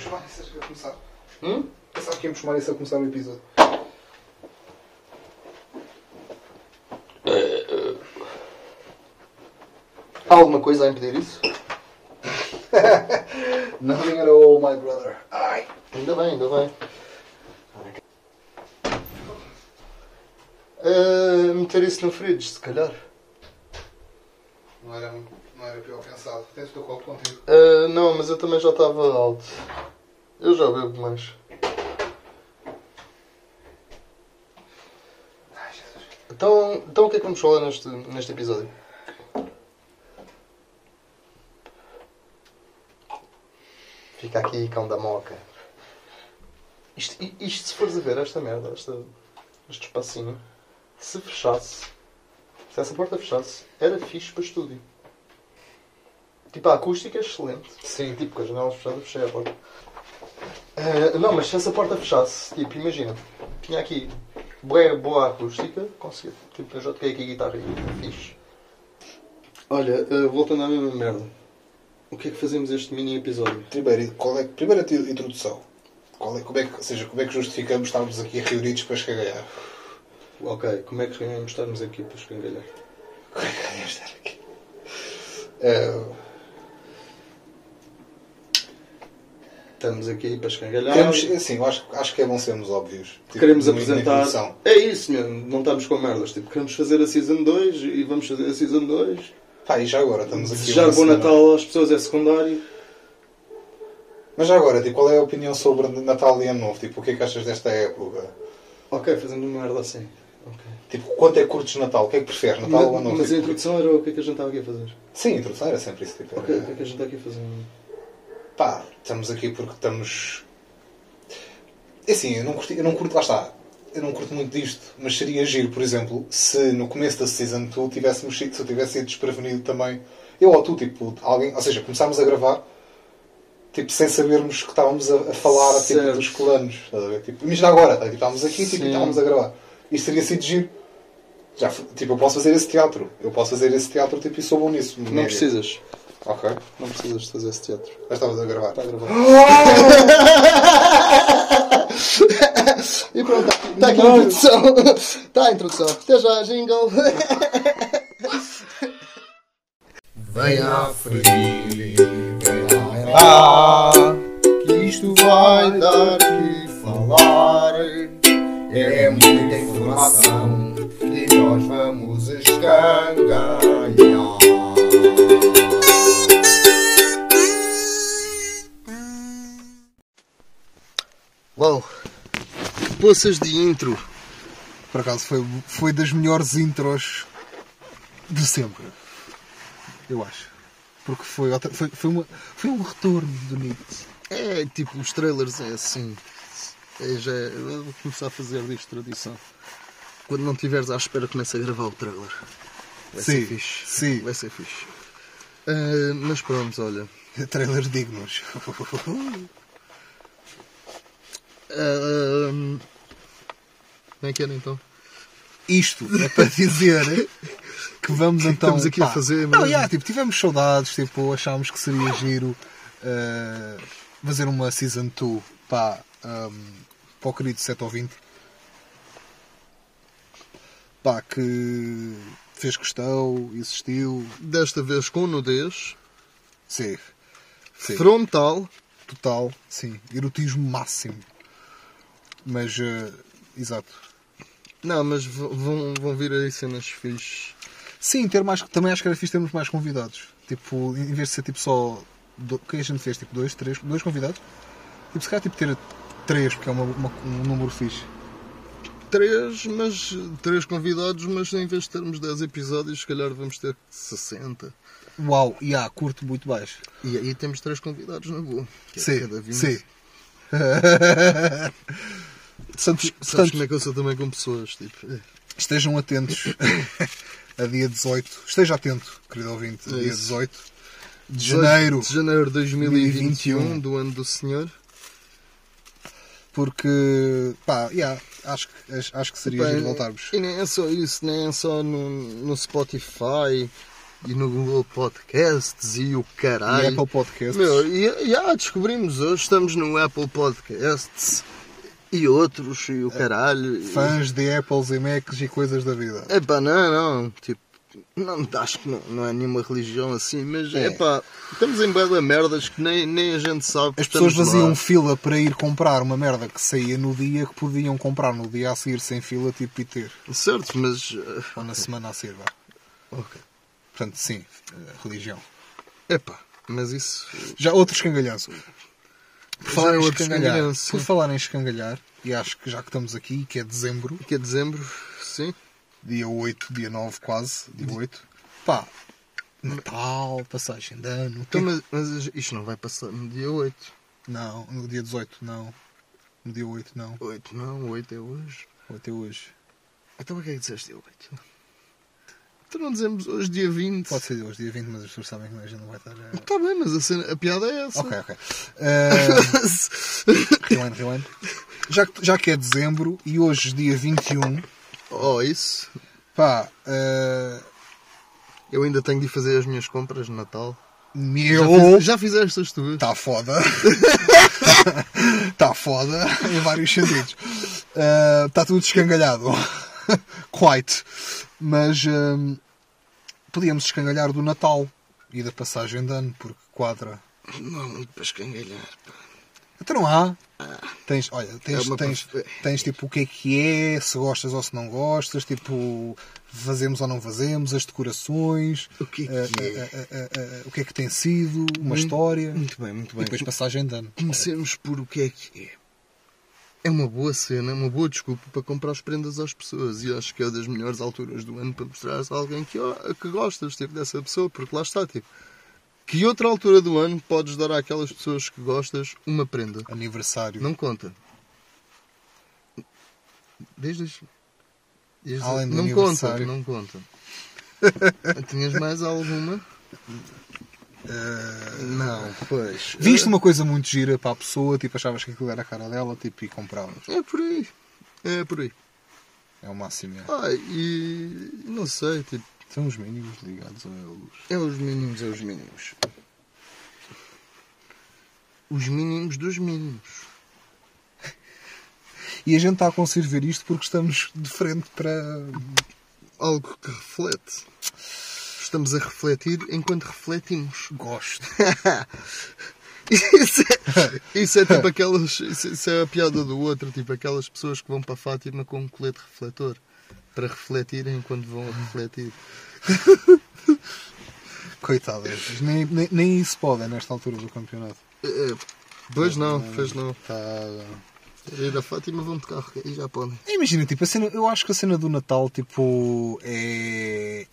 íamos chamar isso a começar. Hum? Pensava que íamos chamar isso a começar o episódio. Há alguma coisa a impedir isso? Nothing at all, my brother. Ai. Ainda bem, ainda bem. Ah, meter isso no fridge, se calhar. Não era, não era pior pensado. Tens o teu copo contigo. Ah, não, mas eu também já estava alto. Eu já bebo mais. Ai, Jesus. Então, então o que é que vamos falar neste, neste episódio? Fica aqui cão da moca. Isto, isto se fores a ver, esta merda, esta, este espacinho, se fechasse, se essa porta fechasse, era fixe para estúdio. Tipo, a acústica é excelente. Sim. Tipo, com as janelas fechadas, fechei a porta. Eh, não, mas se essa porta fechasse, tipo, imagina, tinha aqui boa, boa acústica, consegui, tipo, eu já toquei aqui guitarra e fixe. Olha, eh, voltando à mesma merda, o que é que fazemos este mini episódio? Primeiro, qual é, primeira ti- introdução. Qual é, como é que, ou seja, como é que justificamos estarmos aqui reunidos para escagalhar? Ok, como é que ganhamos estarmos aqui para escangalhar? Como é que ganhamos estar aqui? Eh, Estamos aqui para escangalhar. queremos, assim, acho, acho que é bom sermos óbvios. Tipo, Queremos apresentar. É isso mesmo, não estamos com merdas. Tipo, queremos fazer a Season 2 e vamos fazer a Season 2. Pá, e já agora, estamos aqui. Desejar bom. Natal às pessoas é secundário. Mas já agora, tipo, qual é a opinião sobre Natal e Ano Novo? Tipo, o que é que achas desta época? Ok, fazendo merda assim. Ok. Tipo, quanto é que curtes Natal? O que é que preferes? Natal ou Ano Novo? mas a Tipo, introdução era o que é que a gente estava aqui a fazer. Sim, a introdução era sempre isso. Tipo, Ok, o era- que é que a gente está aqui a fazer? Pá, estamos aqui porque estamos. É assim, eu não, curti, eu não curto, lá está. Eu não curto muito disto, mas seria giro, por exemplo, se no começo da Season 2 tivéssemos sido, se eu tivesse sido desprevenido também, eu ou tu, tipo, alguém, ou seja, começámos a gravar, tipo, sem sabermos que estávamos a, a falar tipo, dos planos, ver? Tipo, imagina agora, tá? tipo, estávamos aqui tipo, e estávamos a gravar. Isto teria sido giro. Já, tipo, eu posso fazer esse teatro. Eu posso fazer esse teatro, tipo, e sou bom nisso. Não precisas. Ok. Não precisas de fazer esse teatro. Já estavas a gravar. Está a gravar. e pronto, está aqui a introdução. Está a introdução. Até já, jingle. Vem à frente, vem lá, que isto vai dar que falar. É muita informação Uau. Poças de intro. Por acaso foi, foi das melhores intros de sempre. Eu acho. Porque foi, outra, foi, foi, uma, foi um retorno bonito. É tipo, os trailers é assim. É, já, eu vou começar a fazer disto tradição. Quando não estiveres à espera, começa a gravar o trailer. Vai ser Sim, fixe. sim. Vai ser fixe. Ah, mas pronto, olha. Trailers dignos. Ah, como é que era então? Isto é para dizer que vamos então. estamos aqui a pá, fazer, Não, mas- yeah, tipo, tivemos saudades, tipo, achámos que seria giro eh, fazer uma Season 2 pá, um, para o querido 7 ou 20. Pá, que fez questão, existiu. Desta vez com nudez, Sim. Sim. frontal. Total, sim. Erotismo máximo. Mas, eh, exato. Não, mas vão, vão vir aí cenas fixes. Sim, ter mais, também acho que era fixe termos mais convidados. Tipo, em vez de ser tipo só. Do, que a gente fez? Tipo, dois, três, dois convidados? Tipo, se calhar tipo, ter três, porque é uma, uma- um número fixe. Três, mas três convidados, mas em vez de termos 10 episódios, se calhar vamos ter 60. Uau, e há, curto muito baixo. E aí temos três convidados na boa. que é Sim, cada 20. sim. Sabes, Portanto- como é que eu sou também com pessoas? Tipo, é. Estejam atentos a dia 18. Esteja atento, querido ouvinte, a É dia isso. 18 de janeiro. De janeiro de 2021, 2021. do ano do Senhor. Porque, pá, yeah, acho, que, acho, que seria Bem, giro voltarmos. E nem é só isso, nem é só no, no Spotify, e no Google Podcasts e o E caralho. Apple Podcasts. Meu, e já descobrimos hoje, estamos no Apple Podcasts e outros e o caralho. Fãs de Apples e Macs e coisas da vida. Epá, não, não, tipo, não, acho que não, não é nenhuma religião assim, mas É. epá, estamos em bela merdas que nem, nem a gente sabe. As pessoas faziam lá. fila para ir comprar uma merda que saía no dia que podiam comprar no dia a seguir sem fila, tipo e ter. Certo, mas. eh, Ou na semana a seguir, vá. Ok. Portanto, sim, eh, religião. Epá, mas isso. Já outro escangalhanço. Por falar, é em escangalhar, por falar em escangalhar, e acho que já que estamos aqui, que é dezembro, Que é dezembro, sim. Dia 8, dia 9 quase, dia 8, pá, Natal, passagem de ano. Então, mas, mas isto não vai passar no dia 8. Não, no dia 18, não. No dia 8, não. 8 não, 8 é hoje. 8 é hoje. Então o que é que disseste dia 8? Então não dizemos hoje dia 20. Pode ser hoje, dia 20, mas as pessoas sabem que a gente não vai estar. eh, Está bem, mas a, cena- a piada é essa. Ok, ok. Eh, rewind, rewind. Já, que- já que é dezembro e hoje, dia 21, oh, isso. pá, eh, Eu ainda tenho de fazer as minhas compras de Natal. Já, meu. fiz, já fizeste as tuas? Está foda. Está foda em vários sentidos. Está tudo escangalhado. Quite. Mas hum, podíamos escangalhar do Natal e da passagem de ano, porque quadra. Não há muito para escangalhar. pá. Então não há. Tens, olha, tens, É tens, prof- tens tipo o que é que é, se gostas ou se não gostas, tipo fazemos ou não fazemos, as decorações, O que é que eh, é? eh, eh, eh, eh, o que é que tem sido, uma Muito- história Muito bem, muito e bem. depois passagem de ano. Comecemos por o que é que é. É uma boa cena, uma boa desculpa para comprar as prendas às pessoas. E acho que é das melhores alturas do ano para mostrar a alguém que, ó, que gostas tipo, dessa pessoa, porque lá está, tipo. Que outra altura do ano podes dar àquelas pessoas que gostas uma prenda? Aniversário. Não conta. Desde. desde Além do não conta, aniversário. não conta. Tinhas mais alguma? Eh, Não, pois. Viste uma coisa muito gira para a pessoa, tipo, achavas que aquilo era a cara dela, tipo, e compravas. É por aí. É por aí. É o máximo. É. Ah, e. Não sei, tipo. São os mínimos ligados à luz. É os mínimos, é os mínimos. Os mínimos dos mínimos. E a gente está a conseguir ver isto porque estamos de frente para. Algo que reflete. Estamos a refletir enquanto refletimos. Gosto. Isso é, isso é tipo aquelas. Isso, é a piada do outro, tipo aquelas pessoas que vão para Fátima com um colete refletor para refletirem enquanto vão a refletir. Coitadas. Nem, nem, nem isso podem nesta altura do campeonato. É, é, pois não, fez não. Tá... Ir a Fátima vão de carro e já podem. Imagina, tipo, a cena, eu acho que a cena do Natal, tipo, é...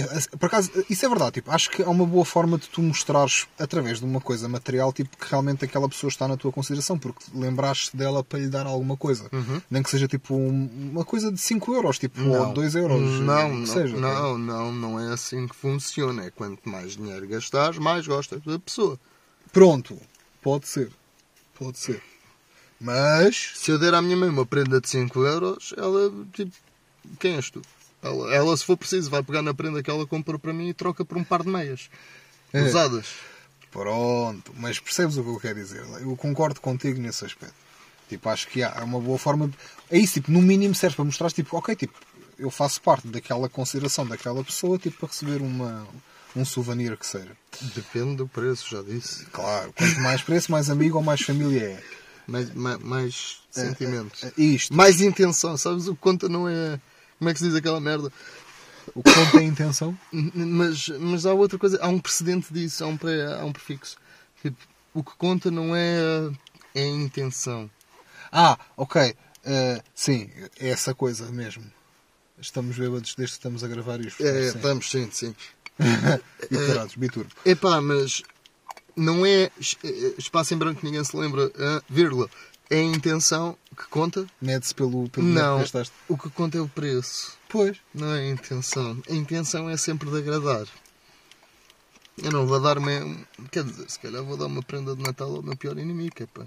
é- é- Por acaso, isso é verdade, tipo, acho que é uma boa forma de tu mostrares, através de uma coisa material, tipo, que realmente aquela pessoa está na tua consideração, porque lembraste dela para lhe dar alguma coisa. Nem que seja, tipo, um- uma coisa de 5 euros, tipo, ou 2 euros. Não, não, seja, não, não, não é assim que funciona. É quanto mais dinheiro gastares, mais gostas da pessoa. Pronto, pode ser. Pode ser. Mas, Se eu der à minha mãe uma prenda de 5 euros, ela, tipo, quem és tu? Ela, ela, se for preciso, vai pegar na prenda que ela comprou para mim e troca por um par de meias. É. Usadas. Pronto, mas percebes o que eu quero dizer? Eu concordo contigo nesse aspecto. Tipo, acho que há uma boa forma. De... É isso, tipo, no mínimo serve para mostrar, tipo, ok, tipo, eu faço parte daquela consideração daquela pessoa, tipo, para receber uma, um souvenir que seja. Depende do preço, já disse. Claro, quanto mais preço, mais amigo ou mais família é. Mais, mais, mais sentimentos. É, Isto, Mais intenção, sabes? O que conta não é. Como é que se diz aquela merda? o que conta é a intenção. Mas, mas há outra coisa, há um precedente disso, há um, pré, há um prefixo. Tipo, o que conta não é, a- é a intenção. Ah, ok, eh, sim, é essa coisa mesmo. Estamos bêbados desde que estamos a gravar isto. É, sim. estamos, sim, sim. E carados, biturbo. Epá, mas não é eh, espaço em branco que ninguém se lembra, ah, vírgula. É a intenção que conta? Mede-se pelo, pelo Não. que gastaste. O que conta é o preço. Pois. Não é a intenção. A intenção é sempre de agradar. Eu não vou dar me Quer dizer, se calhar vou dar uma prenda de Natal ao meu pior inimigo, é pá.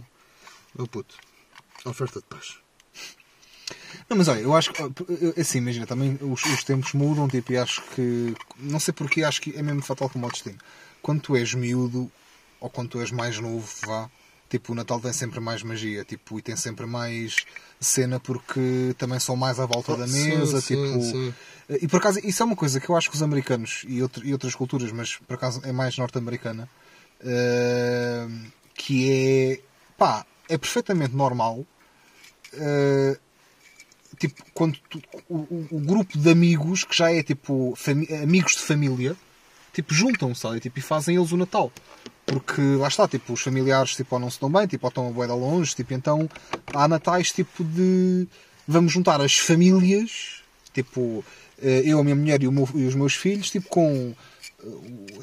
Meu puto. Oferta de paz. Não, mas olha, eu acho que, assim, imagina, também os, os tempos mudam, tipo, e acho que, não sei porquê, acho que é mesmo fatal como o destino. Quando tu és miúdo, ou quando tu és mais novo, vá, tipo, o Natal tem sempre mais magia, tipo, e tem sempre mais cena porque também são mais à volta da Oh, sim, mesa, sim, tipo... sim. E por acaso, isso é uma coisa que eu acho que os americanos e, outro- e outras culturas, mas por acaso é mais norte-americana, eh, que é, pá, é perfeitamente normal Uh, tipo, quando tu- o, o- grupo de amigos que já é tipo amigos de família, tipo, juntam-se tipo, e fazem eles o Natal. Porque lá está, tipo, os familiares tipo, ou não se dão bem, tipo, ou estão a boeda longe, tipo, então há natais tipo de vamos juntar as famílias, tipo, eh, eu, a minha mulher e, meu- e os meus filhos, tipo, com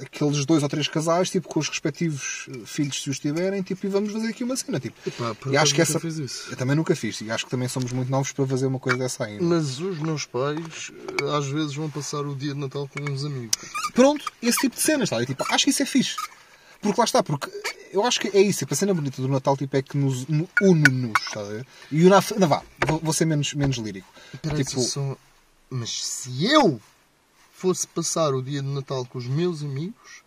aqueles dois ou três casais, tipo, com os respectivos eh, filhos se os tiverem, tipo, e vamos fazer aqui uma cena, tipo. Epá, e acho que essa fiz isso. eu também nunca fiz e acho que também somos muito novos para fazer uma coisa dessa ainda. Mas os meus pais, eh, às vezes, vão passar o dia de Natal com uns amigos. Pronto, esse tipo de cenas, tá? Tipo, acho que isso é fixe. Porque lá está, porque eu acho que é isso, tipo, a cena bonita do Natal tipo, é que nos no- une-nos, está a ver? E o Naf- não vá, vou, vou ser menos, menos lírico. Peraí, tipo, só- Mas se eu fosse passar o dia de Natal com os meus amigos,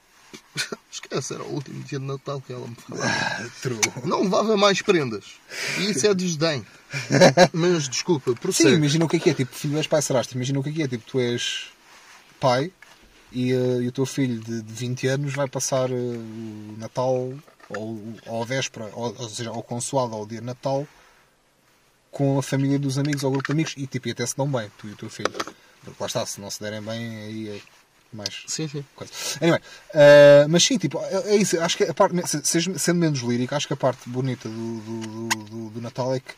esquece, era o último dia de Natal que ela me falava. true. Não levava mais prendas. E isso é desdém. Mas desculpa, Sim, prossegue. imagina o que é que é, tipo, filho és pai serás imagina o que é que é, tipo, tu és pai e, eh, e o teu filho de, de 20 anos vai passar eh, o Natal ou, ou a véspera, ou, ou seja, ao consoado ao dia de Natal com a família dos amigos ou grupo de amigos e tipo, e até se dão bem, tu e o teu filho. Porque lá está, se não se derem bem, aí é mais Sim, sim. coisa. Anyway, eh, mas sim, tipo, é, é isso. Acho que a parte, sendo menos lírico, acho que a parte bonita do, do, do- do- Natal é que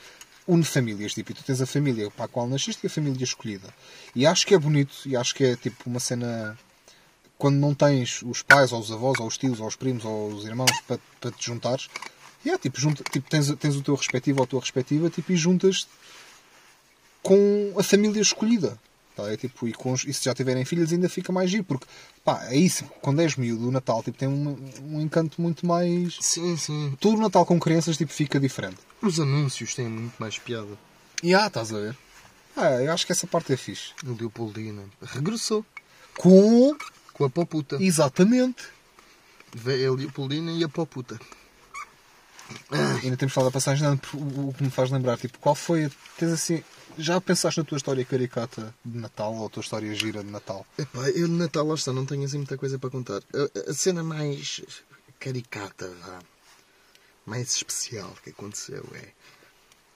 une famílias. Tipo, e tu tens a família para a qual nasceste e a família escolhida. E acho que é bonito e acho que é tipo uma cena. Quando não tens os pais, ou os avós, ou os tios, ou os primos, ou os irmãos para, para te juntares, e é, tipo, junta, tipo tens, tens o teu respectivo ou a tua respectiva tipo, e juntas com a família escolhida. Tá? É, tipo, e, com e se já tiverem filhos ainda fica mais giro, porque pá, é isso, quando és miúdo, o Natal tipo, tem um, um encanto muito mais. Sim, sim. Todo o Natal com crianças tipo, fica diferente. Os anúncios têm muito mais piada. E ah, estás a ver? Ah, eu acho que essa parte é fixe. O Leopoldina regressou Com. com a poputa. Exatamente. Veio a Leopoldina e a poputa. Ainda temos falado da passagem, não, o o que me faz lembrar, tipo, qual foi. Tens assim. Já pensaste na tua história caricata de Natal ou a tua história gira de Natal? Epá, eu de Natal, lá está, não tenho assim muita coisa para contar. A, a cena mais caricata, vá, mais especial que aconteceu é.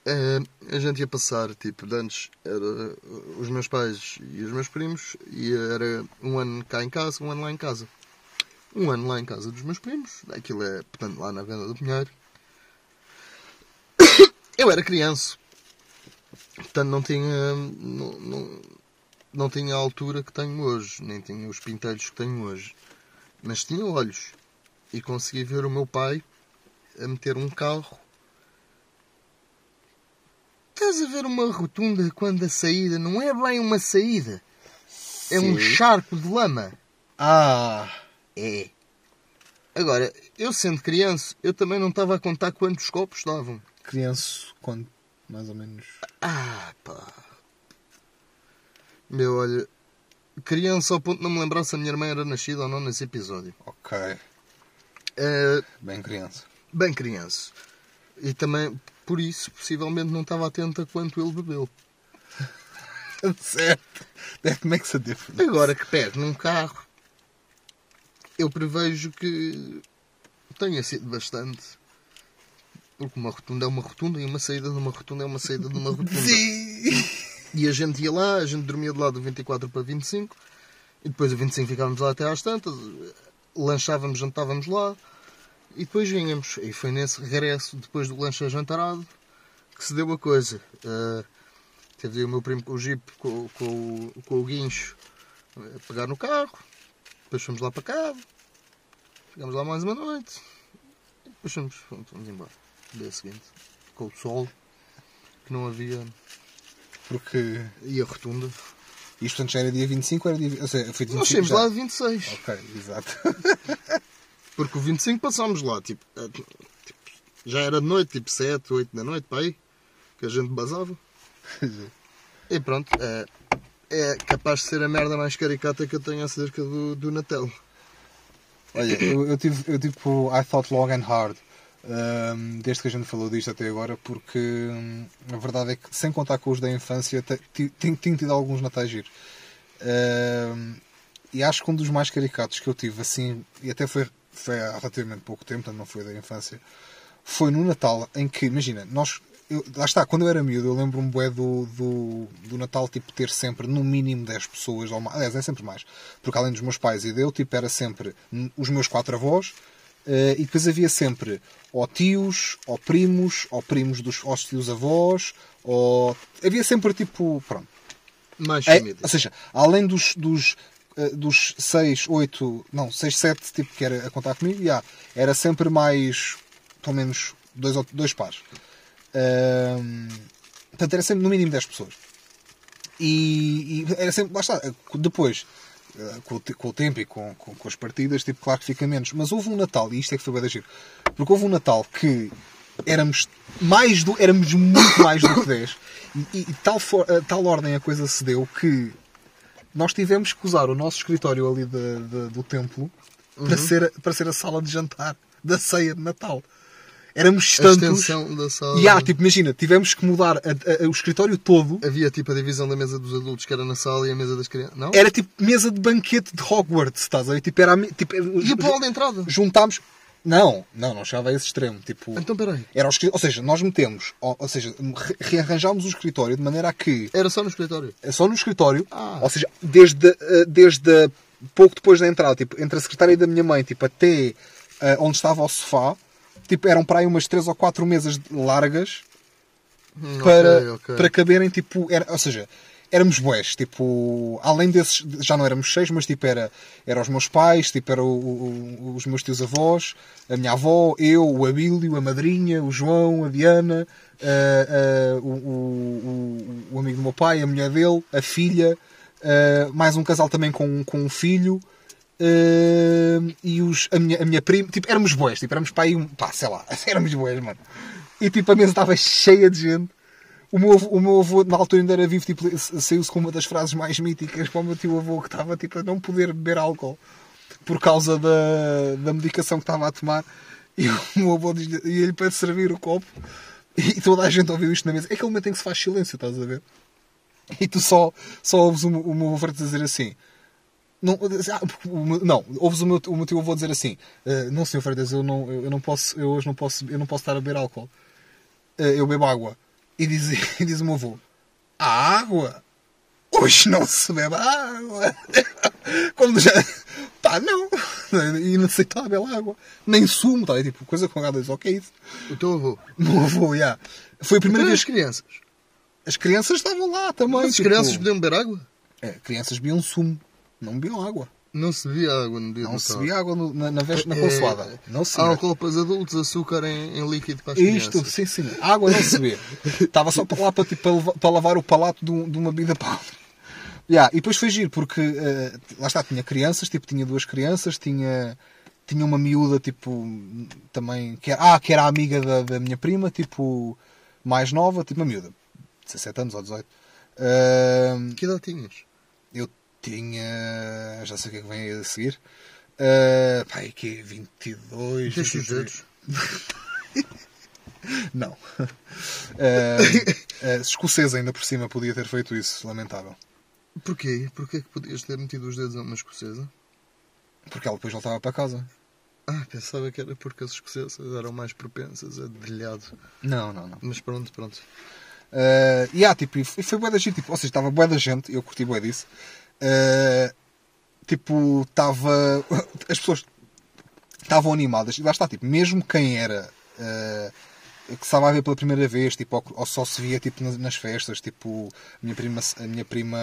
eh, a gente ia passar, tipo, de antes era os meus pais e os meus primos, e era um ano cá em casa, um ano lá em casa. Um ano lá em casa dos meus primos, aquilo é, portanto, lá na venda do Pinheiro. Eu era criança, portanto não tinha. Não, não, não tinha a altura que tenho hoje, nem tinha os pintelhos que tenho hoje, mas tinha olhos e consegui ver o meu pai a meter um carro. Estás a ver uma rotunda quando a saída não é bem uma saída, é um charco de lama. Ah! É. Agora, eu sendo criança, eu também não estava a contar quantos copos davam. Criança, quando? Mais ou menos. Ah, pá. Meu, olha, criança ao ponto de não me lembrar se a minha irmã era nascida ou não nesse episódio. Ok. Eh, Bem criança. bem criança. E também, por isso, possivelmente não estava atento a quanto ele bebeu. certo. That makes a difference. Agora que pego num carro, eu prevejo que tenha sido bastante. Porque uma rotunda é uma rotunda e uma saída de uma rotunda é uma saída de uma rotunda. Sim! E a gente ia lá, a gente dormia de lá do 24 para 25, e depois o 25 ficávamos lá até às tantas, lanchávamos, jantávamos lá, e depois vinhamos. E foi nesse regresso, depois do lanche jantarado, que se deu a coisa. Uh, teve aí o meu primo com o jeep, com, com, o- com o guincho, a pegar no carro, depois fomos lá para casa, ficámos lá mais uma noite, e depois fomos, fomos, fomos embora. Dia seguinte, com o sol, que não havia. Porque E a rotunda. isto antes já era dia 25 ou era dia. Ou seja, foi dia Nós 25 saímos já. lá de 26. Ok, exato. Porque o 25 passámos lá, tipo, eh, tipo, já era de noite, tipo 7, 8 da noite, para aí, que a gente basava. E pronto, é, é capaz de ser a merda mais caricata que eu tenho acerca do, do Natal. Olha, eu, eu tive, eu tive I Thought Long and Hard hum, desde que a gente falou disto até agora, porque hum, a verdade é que, sem contar com os da infância, tenho, tido alguns natais giros. Hum, e acho que um dos mais caricatos que eu tive, assim, e até foi, foi há relativamente pouco tempo, portanto não foi da infância, foi no Natal em que, imagina, nós. eu- lá está, quando eu era miúdo, eu lembro-me bué do, do, do Natal tipo, ter sempre no mínimo 10 pessoas, ou mais, aliás, é sempre mais, porque além dos meus pais e dele, tipo, era sempre os meus quatro avós, eh, e depois havia sempre ou tios, ou primos, ou primos dos aos tios avós, ou. Havia sempre tipo. Pronto. Mais É, família. ou seja, além dos, dos, eh, dos 6, 8, não, 6, 7, tipo, que era a contar comigo, já, era sempre mais, pelo menos, dois, dois pares. Ahm, portanto, era sempre no mínimo 10 pessoas. E, e era sempre, lá está, eh, depois, com o, te- com o tempo e com, com, com as partidas, tipo, claro que fica menos. Mas houve um Natal, e isto é que foi bem giro, porque houve um Natal que éramos mais do, éramos muito mais do que 10 e, e tal, for, a tal ordem a coisa se deu que nós tivemos que usar o nosso escritório ali de- de- do templo para, ser, para ser a sala de jantar da ceia de Natal. Éramos A tantos. extensão da sala. E há, tipo, imagina, tivemos que mudar a- a- o escritório todo. Havia tipo a divisão da mesa dos adultos que era na sala e a mesa das crianças. Não? Era tipo mesa de banquete de Hogwarts, estás a ver? Tipo, era a tipo, E o pau de entrada? juntámos. Não, não, não chegava a esse extremo. Tipo, Então peraí. era o escri- ou seja, nós metemos, ou, ou seja, re- rearranjámos o escritório de maneira a que Era só no escritório. é só no escritório, Ah. ou seja, desde, eh, desde pouco depois da entrada, tipo, entre a secretária da minha mãe, tipo, até eh, onde estava o sofá, tipo, eram para aí umas três ou quatro mesas largas Hum, para, ok, ok. para caberem, tipo, era, ou seja, éramos bués, tipo, além desses, já não éramos seis, mas tipo, era, era os meus pais, tipo, era o- o- os meus tios avós, a minha avó, eu, o Abílio, a madrinha, o João, a Diana, ah, ah, o, o- amigo do meu pai, a mulher dele, a filha, ah, mais um casal também com, com um filho, ah, e os, a, minha, a minha prima, tipo, éramos boés, tipo, éramos aí, um, pá, sei lá, éramos boés, mano. E tipo, a mesa estava cheia de gente. O meu, avô, o meu avô, na altura ainda era vivo, tipo, saiu-se com uma das frases mais míticas para o meu tio avô, que estava tipo, a não poder beber álcool por causa da, da medicação que estava a tomar. E o meu avô ia-lhe para servir o copo e toda a gente ouviu isto na mesa. É aquele momento em que se faz silêncio, estás a ver? E tu só, só ouves o, o meu avô dizer assim. Não, ah, o meu- não, ouves o meu, o meu tio avô dizer assim: "Ah, Não, senhor Freitas, eu, não, eu, não posso, eu hoje não posso, eu não posso estar a beber álcool. Ah, eu bebo água. E diz, e diz o meu avô: A água? Hoje não se bebe água. Como já. Pá, não. Inaceitável água. Nem sumo, tá? É tipo, coisa com H2, ok. Isso. O teu avô. Meu avô, já. Foi a primeira Então, vez as crianças. As crianças estavam lá também. As tipo, crianças podiam beber água? É, crianças bebiam sumo. Não bebiam água. Não se bebia água no dia Não se bebia água no- na, na, vez- na É, consoada. Não se. Álcool para os adultos, açúcar em, em líquido para as Isto, crianças. sim, sim. Água não se vê. Estava só para lá para, tipo, para, lavar o palato de, um- de uma bebida para outra. Yeah, e depois foi giro, porque eh, lá está, tinha crianças, tipo, tinha duas crianças, tinha, tinha uma miúda, tipo, também, que era, ah, que era a amiga da, da minha prima, tipo, mais nova, tipo, uma miúda, 17 anos ou 18. Ahm, Que idade tinhas? eu tinha, já sei o que é que vem a seguir, uh, pá, é que é 22, Deixa os 23. dedos. Não. Uh, uh, escocesa ainda por cima podia ter feito isso, lamentável. Porquê? Porquê que podias ter metido os dedos a uma escocesa? Porque ela depois voltava para casa. Ah, pensava que era porque as escocesas eram mais propensas a delhado. Não, não, não. Mas pronto, pronto. Uh, e há, tipo, e foi foi bué da gente, tipo, ou seja, estava bué da gente, eu curti bué disso. Uh, tipo, estava. As pessoas estavam animadas, e lá está, tipo, mesmo quem era. uh, que estava a ver pela primeira vez, tipo, ou, ou só se via tipo, nas, nas festas, tipo, a minha prima, a minha prima,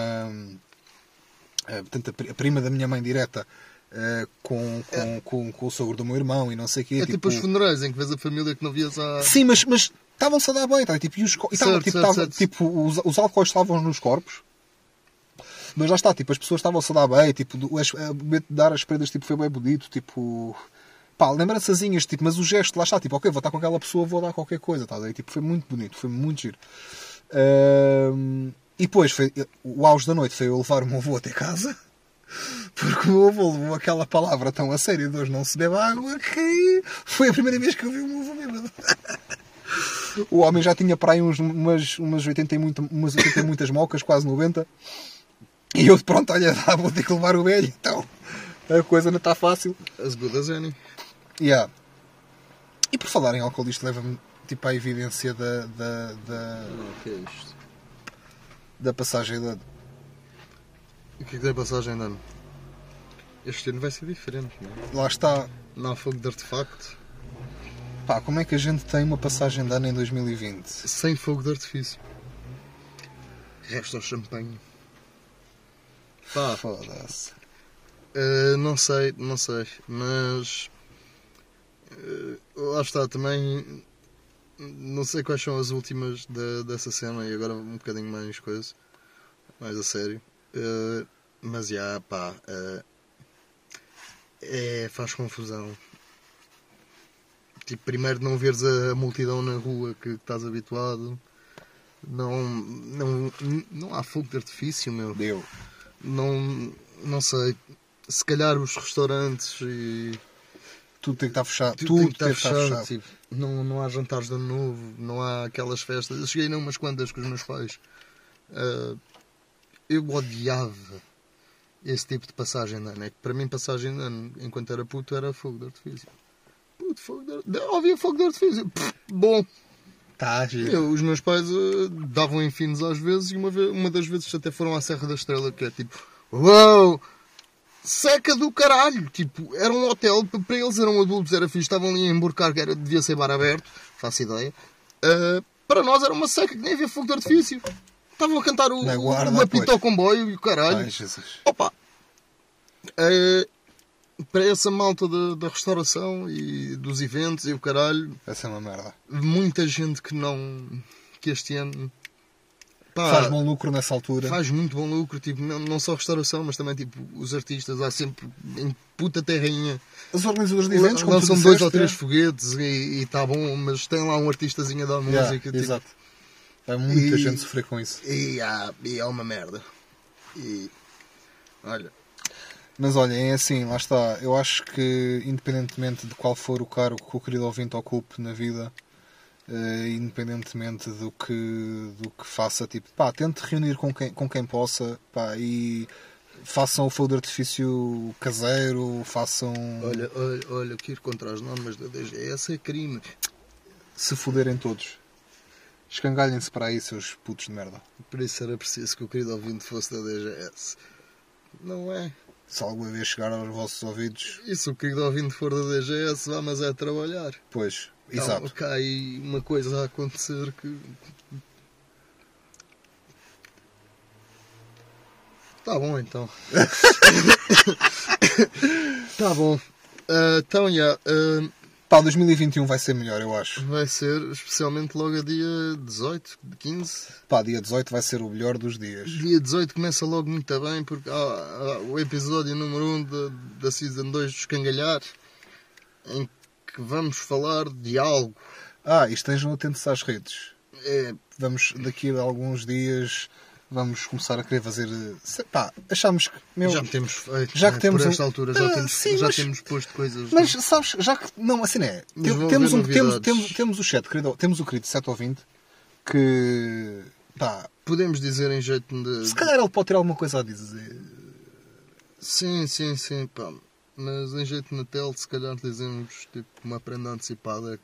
uh, portanto, a pri- a prima da minha mãe direta, uh, com, com, com, com o sogro do meu irmão e não sei o quê. É tipo, os funerais em que vês a família que não vias há. Sim, mas, mas estavam-se a dar bem, tá? tipo, e os, e tava, Certo, tipo, certo, tava- certo. tipo, os, os álcoois estavam nos corpos, mas lá está, tipo, as pessoas estavam-se a dar bem, tipo, as- a momento de dar as prendas tipo, foi bem bonito, tipo, pá, lembrançazinhas, tipo, mas o gesto, lá está, tipo, ok, vou estar com aquela pessoa, vou dar qualquer coisa, tá? ver? tipo, foi muito bonito, foi muito giro. E depois, foi, o auge da noite foi eu levar o meu avô até casa. Porque o meu avô levou aquela palavra tão a sério de hoje não se bebe água que foi a primeira vez que eu vi o meu avô bêbado. O homem já tinha para aí uns, umas, umas, 80 e muito, umas 80 e muitas mocas, quase 90. E eu, pronto, olha, dá, vou ter que levar o velho. Então, a coisa não está fácil. As good as any. Yeah. E por falar em álcool, isto leva-me tipo à evidência da, da, da, O que é isto? da passagem da. O que é que tem passagem de ano? Este ano vai ser diferente, não é? Lá está. Não há fogo de artefacto. Pá, como é que a gente tem uma passagem de ano em 2020? Sem fogo de artifício. Resta o champanhe. Pá, Foda-se. Uh, não sei, não sei, mas uh, lá está também. Não sei quais são as últimas da- dessa cena e agora um bocadinho mais coisa, mais a sério. Uh, mas já, pá, uh, é, faz confusão. Tipo, primeiro não veres a multidão na rua que estás habituado. Não, não, não há fogo de artifício, meu Deu. Não, não sei. Se calhar os restaurantes e Tudo tem que estar fechado. tudo Tudo, tem que estar fechado. fechado. tipo, não, não há jantares de ano novo, não há aquelas festas. Eu cheguei a umas quantas com os meus pais. Ah, eu odiava esse tipo de passagem de ano. É que para mim, passagem de ano, enquanto era puto, era fogo de artifício. Puto, fogo de artifício. Havia fogo de artifício. Pff, bom. Eu, os meus pais eh, davam enfinos às vezes e uma, ve- uma das vezes até foram à Serra da Estrela, que é tipo, uau, seca do caralho. Tipo, era um hotel, para eles eram adultos, era fixe, estavam ali em Burcar, que era, devia ser bar aberto, faço ideia. Eh, para nós era uma seca que nem havia fogo de artifício. Estavam a cantar o, o, guarda, o apito ao comboio e o caralho. Ai, Jesus. Opa! Eh, para essa malta da, da restauração e dos eventos e o caralho, Vai ser uma merda. muita gente que não. que este ano. pá, Faz bom lucro nessa altura. faz muito bom lucro, tipo, não, não só restauração, mas também tipo, os artistas, há sempre em puta terrinha. Os organizadores de eventos, como Lançam dois ou três é. foguetes e está bom, mas tem lá um artistazinho a dar música. Yeah, tipo, Exato. Vai muita E- gente sofrer com isso. E, ah, e é uma merda. E. Olha. Mas olha, é assim, lá está. Eu acho que, independentemente de qual for o cargo que o querido ouvinte ocupe na vida, eh, independentemente do que, do que faça, tipo, pá, tente reunir com quem, com quem possa, pá, e façam o fogo de artifício caseiro, façam. Olha, olha, olha, que ir contra as normas da DGS é crime. Se foderem todos. Escangalhem-se para aí, seus putos de merda. Por isso era preciso que o querido ouvinte fosse da DGS. Não é? Se alguma vez chegar aos vossos ouvidos, E se o querido ouvinte for da DGS, vá, mas é trabalhar. pois, Então, exato. Cá aí uma coisa a acontecer que. Tá bom então. tá bom. Ah, então, já. ah, Pá, 2021 vai ser melhor, eu acho. vai ser especialmente logo a dia 18, 15. Pá, dia 18 vai ser o melhor dos dias. Dia 18 começa logo muito bem porque há, há o episódio número 1 da, da Season 2 do Escangalhar em que vamos falar de algo. Ah, e estejam atentos às redes. É, Vamos, daqui a alguns dias, vamos começar a querer fazer. eh, Pá, achamos que. Meu, já temos feito. já né? que temos Por um- esta altura já, Ah, temos, sim, já mas- temos posto coisas. mas sabes, já que. Não, assim não é. Tem- temos, um, temos, temos, temos o chat, querido, temos o querido 720 que. Pá, podemos dizer em jeito de. se calhar ele pode ter alguma coisa a dizer. Sim, sim, sim, pá. Mas em jeito de Natal, se calhar dizemos tipo uma prenda antecipada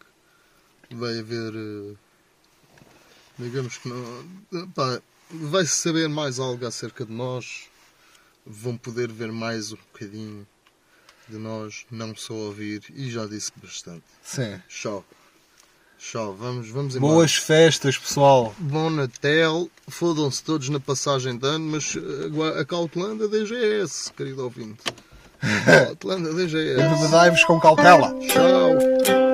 que vai haver. eh, Digamos que não. Pá, vai-se saber mais algo acerca de nós. Vão poder ver mais um bocadinho de nós, não só ouvir. E já disse bastante. Sim. Tchau. Tchau, vamos, vamos embora. Boas festas, pessoal. Bom Natal, fodam-se todos na passagem de ano, mas eh, agua- acautelando a DGS, querido ouvinte. Acautelando a DGS. Bebedai-vos com cautela. Tchau.